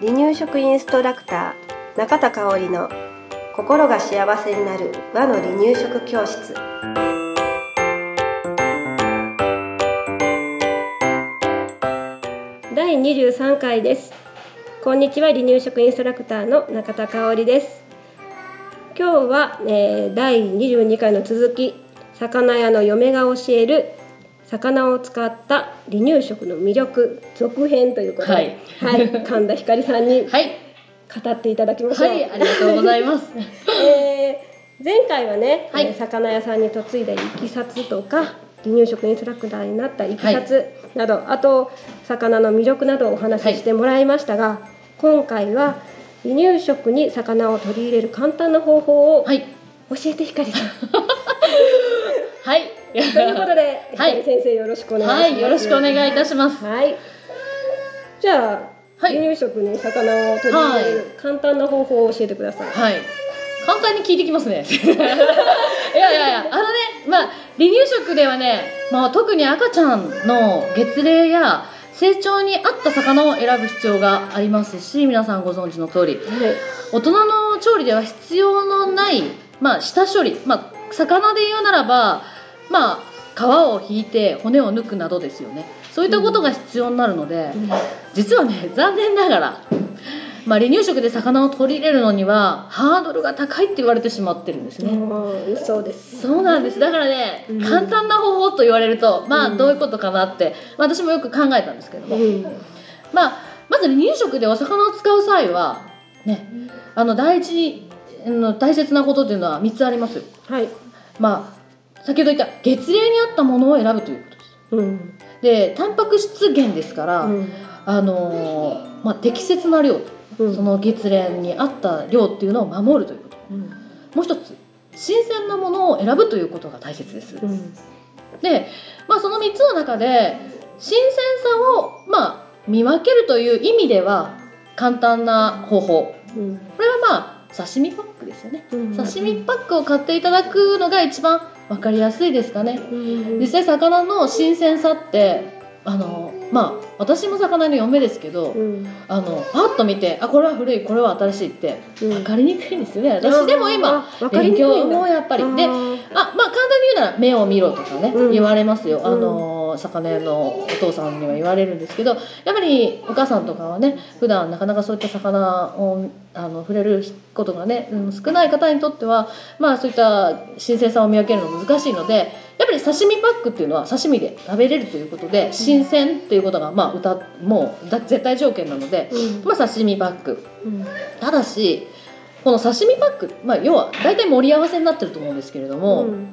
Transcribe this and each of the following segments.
離乳食インストラクター中田香織の心が幸せになる和の離乳食教室。第23回です。こんにちは離乳食インストラクターの中田香織です。今日は、えー、第22回の続き魚屋の嫁が教える魚を使った離乳食の魅力続編ということで、はい、はい、神田ひかりさんに語っていただきましょう。はい、ありがとうございます。えー、前回はね、はい、魚屋さんに嫁いだいきさつとか離乳食インストラクターになったいきさつなど、はい、あと魚の魅力などをお話ししてもらいましたが、はい、今回は離乳食に魚を取り入れる簡単な方法を教えてひかりさん。はい ということで、はい、先生よろしくお願いします。はい、よろしくお願いいたします。はい。じゃあ、離乳食に魚を取り入れる簡単な方法を教えてください。はい。簡単に聞いてきますね。いやいやいや、あのね、まあ離乳食ではね、まあ特に赤ちゃんの月齢や成長に合った魚を選ぶ必要がありますし、皆さんご存知の通り、はい、大人の調理では必要のないまあ下処理、まあ魚で言うならば。まあ皮を引いて骨を抜くなどですよね。そういったことが必要になるので、うん、実はね残念ながら、まあ、離乳食で魚を取り入れるのにはハードルが高いって言われてしまってるんですね、うん、そうです。そうなんです。だからね、うん、簡単な方法と言われるとまあどういうことかなって、まあ、私もよく考えたんですけども、まあまず離乳食でお魚を使う際はねあの第一の大切なことっていうのは3つあります。はい。まあ先ほど言った月齢に合ったものを選ぶということです。うん、でタンパク質源ですから、うん、あのまあ、適切な量、うん、その月齢に合った量っていうのを守るということ、もう一つ新鮮なものを選ぶということが大切です。で、まあ、その3つの中で新鮮さを、まあ、見分けるという意味では簡単な方法、これはまあ刺身パックですよね、刺身パックを買っていただくのが一番分かりやすいですかね、実際魚の新鮮さってあのまあ私も魚の嫁ですけど、うん、あのパッと見てあこれは古いこれは新しいって分かりにくいんですよね、うん、私でも今勉強もやっぱり。であまあ簡単に言うなら目を見ろとかね、うん、言われますよ。あの魚屋のお父さんには言われるんですけどやっぱりお母さんとかはね普段なかなかそういった魚をあの触れることがね、うん、少ない方にとってはまあそういった新鮮さを見分けるの難しいのでやっぱり刺身パックっていうのは刺身で食べれるということで新鮮っていうことがまあ歌もう絶対条件なので、うん、まあ刺身パック、うん、ただしこの刺身パック、まあ、要は大体盛り合わせになってると思うんですけれども、うん、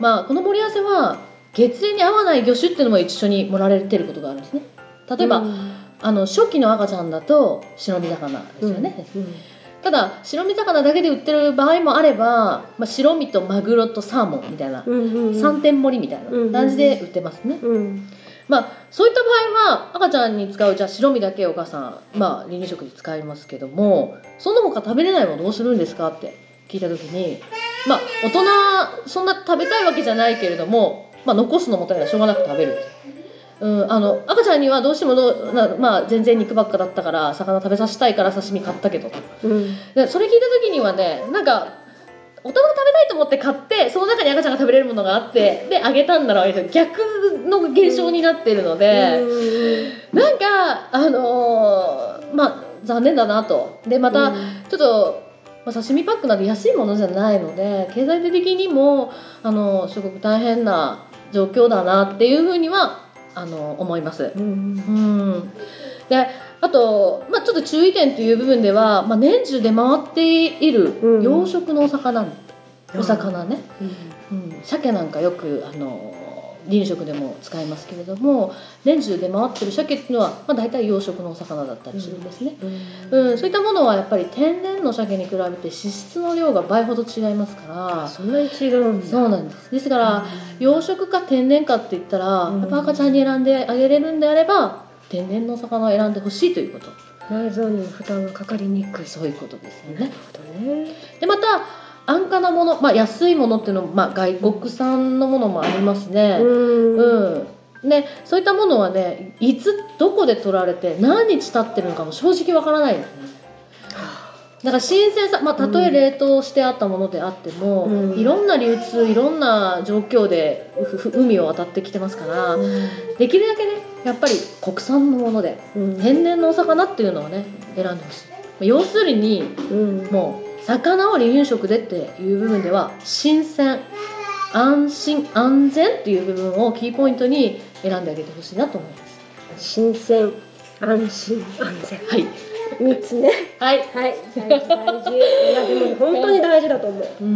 まあこの盛り合わせは月齢に合わない魚種っていうのも一緒に盛られてることがあるんですね。例えば、うん、あの初期の赤ちゃんだと白身魚ですよね、うん。うん、ただ白身魚だけで売ってる場合もあれば、まあ、白身とマグロとサーモンみたいな、うんうんうん、3点盛りみたいな感じで売ってますね、まあ、そういった場合は赤ちゃんに使うじゃあ白身だけお母さん、まあ、離乳食に使いますけどもその他食べれないものどうするんですかって聞いた時にまあ大人そんな食べたいわけじゃないけれどもまあ、残すのもったいないしょうがなく食べるうん、あの赤ちゃんにはどうしてもまあ、全然肉ばっかだったから魚食べさせたいから刺身買ったけど、うん、でそれ聞いた時にはねなんか大人が食べたいと思って買ってその中に赤ちゃんが食べれるものがあってであげたんだろう。逆の現象になっているので、うん、なんかあのー、まあ残念だなと。でまたちょっと、まあ、刺身パックなんて安いものじゃないので経済的にもあのすごく大変な状況だなっていうふうにはあの思います。うん、うん。であと、まあ、ちょっと注意点という部分では、まあ、年中出回っている養殖のお魚、うん、お魚ね、うん、うん、鮭なんかよくあの離乳食でも使いますけれども年中出回ってる鮭っていうのは、まあ、大体養殖のお魚だったりするんですね、うん、うん、そういったものはやっぱり天然の鮭に比べて脂質の量が倍ほど違いますから。そんなに違うんそうなんです。ですから、養殖か天然かって言ったら、やっぱ赤ちゃんに選んであげれるんであれば天然の魚を選んでほしいということ。内臓に負担がかかりにくい。そういうことですよね。なるほどね。でまた安価なもの、まあ、安いものっていうのも、まあ、外国産のものもありますね。うん。でそういったものはねいつどこで取られて何日経ってるのかも正直わからないですね。だから新鮮さ、まあ、たとえ冷凍してあったものであっても、うん、いろんな流通いろんな状況で海を渡ってきてますから、うん、できるだけねやっぱり国産のもので、うん、天然のお魚っていうのをね選んでほしい要するに、もう魚を離乳食でっていう部分では新鮮安心安全っていう部分をキーポイントに選んであげてほしいなと思います。新鮮安心。安全。はい。三つね。はい。はい。大事。大事いやでも本当に大事だと思う。う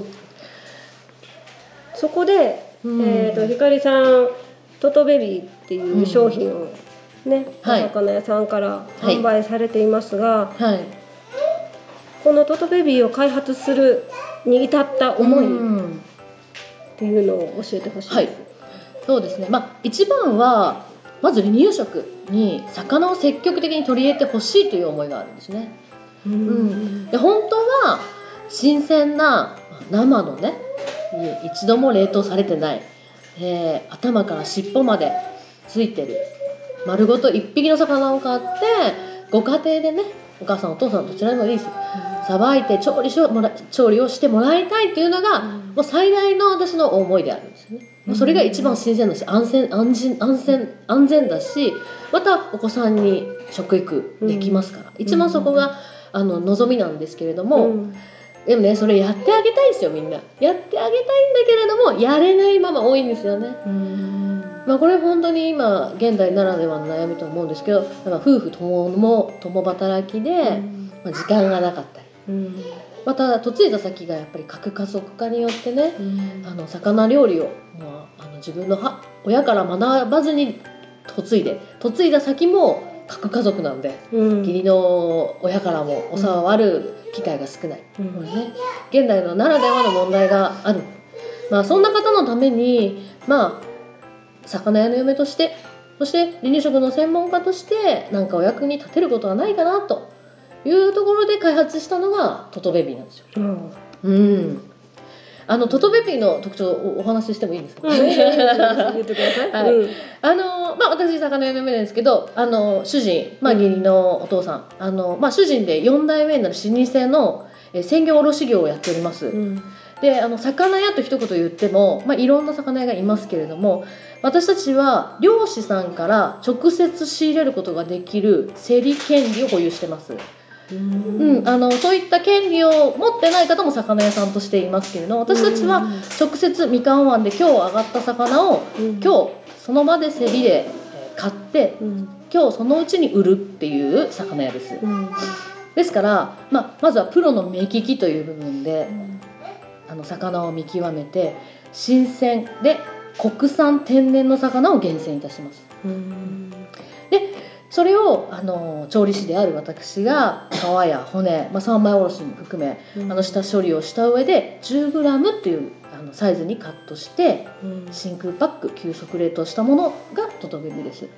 ん。そこで、えーと、ひかりさんトトベビーっていう商品をね、お魚屋さんから販売されていますが、はい、このトトベビーを開発するに至った思いっていうのを教えてほしいです、はい、そうですね。まあ一番はまず離乳食に魚を積極的に取り入れてほしいという思いがあるんですね。うん、で本当は新鮮な生のね一度も冷凍されてない、えー、頭から尻尾までついてる。丸ごと1匹の魚を買ってご家庭でねお母さんお父さんどちらでもいいですさばいて調理しもら調理をしてもらいたいっていうのが、もう最大の私の思いであるんですよね。それが一番新鮮だし安全安心安全安全だしまたお子さんに食育できますから、一番そこがあの望みなんですけれども、でもねそれやってあげたいですよみんな。やってあげたいんだけれどもやれないまま多いんですよね。まあ、これ本当に今現代ならではの悩みと思うんですけど夫婦共も共働きで、まあ、時間がなかったり、また嫁いだ先がやっぱり核家族化によってね、あの魚料理を、まあ、あの自分の親から学ばずに嫁いで嫁いだ先も核家族なんで、うん、義理の親からもお世話ある機会が少ない、うん、ね、現代のならではの問題がある、まあ、そんな方のためにまあ魚屋の嫁としてそして離乳食の専門家として何かお役に立てることはないかなというところで開発したのがトトベビーなんですよ。うん、うんあのトトベビーの特徴をお話ししてもいいですか？言ってください。はい。あのまあ私魚屋の嫁なんですけど、あの主人まあ義理のお父さん、あのまあ主人で四代目になる老舗の鮮魚卸業をやっております。うん、であの魚屋と一言言っても、まあ、いろんな魚屋がいますけれども私たちは漁師さんから直接仕入れることができる競り権利を保有してます。うん、あのそういった権利を持ってない方も魚屋さんとしていますけれど私たちは直接みかん湾で今日上がった魚を、今日その場で競りで買って、今日そのうちに売るっていう魚屋です。ですから、まあ、まずはプロの目利きという部分で、あの魚を見極めて新鮮で国産天然の魚を厳選いたします。でそれをあの調理師である私が皮や骨、まあ、三枚おろしも含め、うん、あの下処理をした上で 10g っていうあのサイズにカットして、うん、真空パック急速冷凍したものがトトベビです。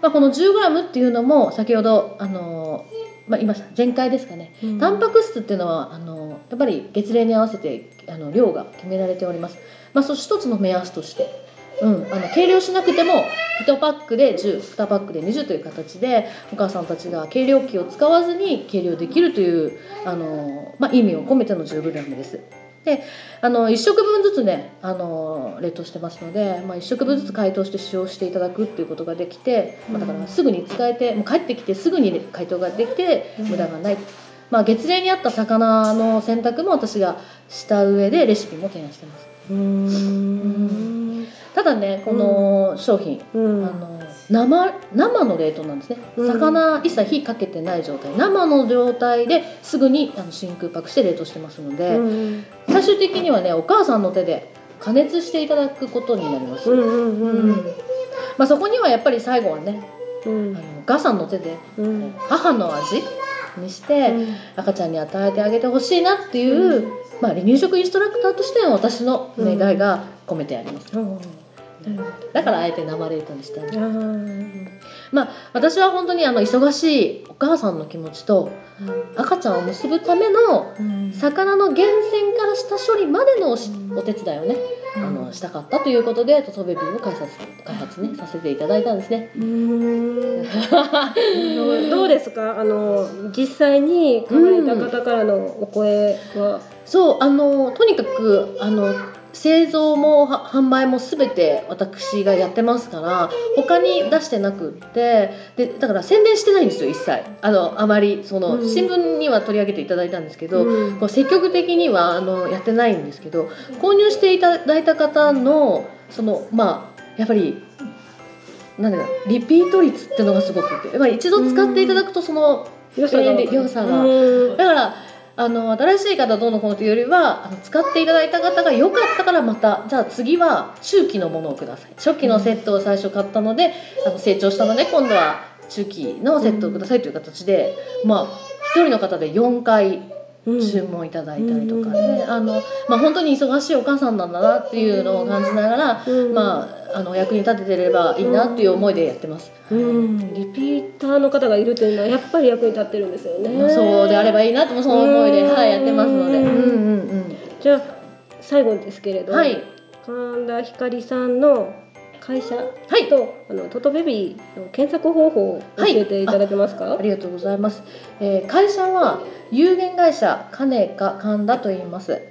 まあ、この 10g っていうのも先ほどあのまあ、今前回ですかね、うん、タンパク質っていうのはあのやっぱり月齢に合わせてあの量が決められております、まあ、そ一つの目安として、うん、あの計量しなくても1パックで102パックで20という形でお母さんたちが計量器を使わずに計量できるというあの、まあ、意味を込めての 10g です。であの1食分ずつねあの冷凍してますので、まあ、1食分ずつ解凍して使用していただくっていうことができて、まあ、だからすぐに使えてもう帰ってきてすぐに解凍ができて無駄がない、まあ、月齢に合った魚の選択も私がした上でレシピも提案してます。うんただねこの商品、うん、あの生生の冷凍なんですね。魚一切火かけてない状態。生の状態ですぐにあの真空パックして冷凍してますので、うん、最終的にはねお母さんの手で加熱していただくことになります、まあ、そこにはやっぱり最後はね、うん、あのお母さんの手で、母の味にして、赤ちゃんに与えてあげてほしいなっていう、まあ、離乳食インストラクターとしての私の願いが込めてあります。だからあえて生冷凍にしてある、まあ私は本当にあの忙しいお母さんの気持ちと赤ちゃんを結ぶための魚の源泉から下処理までのお手伝いをね、あののしたかったということでトトベビーを開発開発ねさせていただいたんですね。うん。どうですか？あの実際に買われた方からのお声は、うん、そうあのとにかくあの製造も販売も全て私がやってますから他に出してなくってでだから宣伝してないんですよ一切。あのあまりその、新聞には取り上げていただいたんですけど、うん、こう積極的にはあのやってないんですけど購入していただいた方のそのまあやっぱりなんだリピート率っていうのがすごくてやっぱり一度使っていただくとその良さが良さが。だからあの新しい方どうのこうのというよりはあの使っていただいた方が良かったからまたじゃあ次は中期のものをください。初期のセットを最初買ったので、あの成長したので今度は中期のセットをくださいという形で、まあ1人の方で4回注文いただいたりとかね、あのまあ、本当に忙しいお母さんなんだなっていうのを感じながら、まあ、あの役に立ててればいいなっていう思いでやってます、うん、リピーターの方がいるというのはやっぱり役に立ってるんですよね。そうであればいいなとその思いで、はい、やってますので、うんうんうん、じゃあ最後ですけれど、はい、神田ひかりさんの会社と、はい、あのトトベビーの検索方法を教えていただけますか、はい、ありがとうございます、えー、会社は有限会社金か神田と言います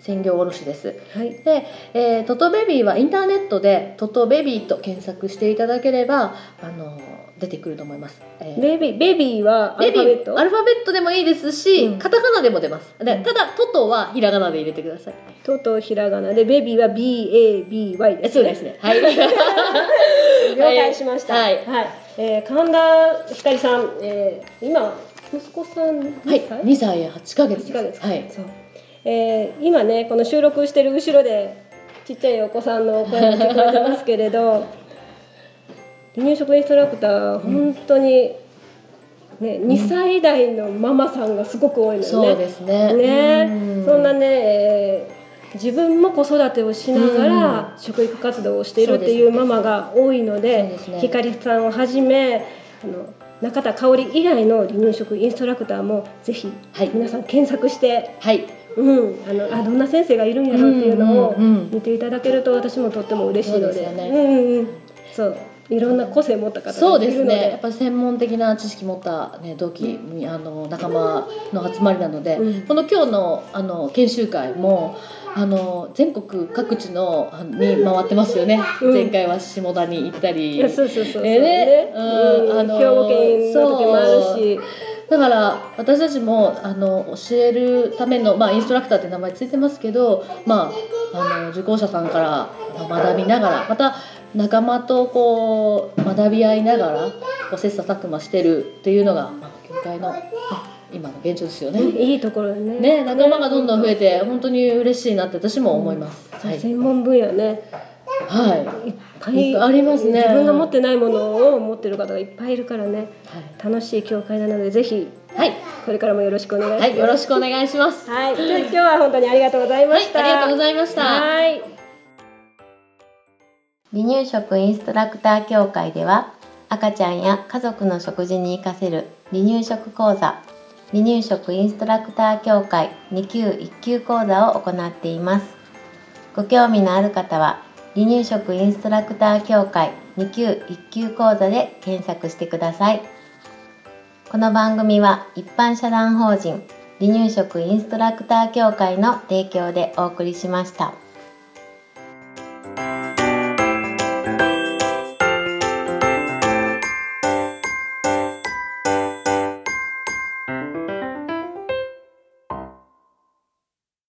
専業卸です、はい、で、えー、トトベビーはインターネットでトトベビーと検索していただければあの出てくると思います、えー、ベビーベビーはアルファベット？アルファベットでもいいですし、うん、カタカナでも出ます。でただトトはひらがなで入れてください。トトひらがな。でベビーは BABY です、ね、そうですね。はい。了解しました。はい、はい、えー、神田ひかりさん、えー、今息子さん2歳、はい、2歳8ヶ月です。ヶ月はい。そうえー、今ねこの収録してる後ろでちっちゃいお子さんの声が聞こえてますけれど 離乳食インストラクター本当に、ね、2歳代のママさんがすごく多いのよね。そうですね。ね。そんなね、えー、自分も子育てをしながら食育活動をしているっていうママが多いので、ね、ひかりさんをはじめあの中田香織以外の離乳食インストラクターもぜひ皆さん検索して、はい、うん、あのあどんな先生がいるんやろうっていうのを見ていただけると私もとっても嬉しいので。そう、ね。うんうん、そう。いろんな個性持った方そうですね。やっぱ専門的な知識持った、ね、同期、うん、あの仲間の集まりなので、うん、この今日のあの研修会もあの全国各地のに回ってますよね、うん、前回は下田に行ったり。そうそうそうそう、えー、ね、うん、あの兵庫県の時もあるしだから私たちもあの教えるための、まあ、インストラクターって名前ついてますけど、まあ、あの受講者さんから学びながらまた仲間とこう学び合いながらこう切磋琢磨してるっていうのが、まあ、教会の、今の現状ですよね。いいところね。ね仲間がどんどん増えて、本当に嬉しいなって私も思います。はい、専門分野ね。はい。いっぱいありますね。自分が持ってないものを持ってる方がいっぱいいるからね。はい、楽しい教会なのでぜひ。はい。これからもよろしくお願いします。はい、よろしくお願いします。はい。じゃ今日は本当にありがとうございました。はい、ありがとうございました。はい。離乳食インストラクター協会では赤ちゃんや家族の食事に活かせる離乳食講座離乳食インストラクター協会2級1級講座を行っていますご興味のある方は離乳食インストラクター協会2級1級講座で検索してくださいこの番組は一般社団法人離乳食インストラクター協会の提供でお送りしました。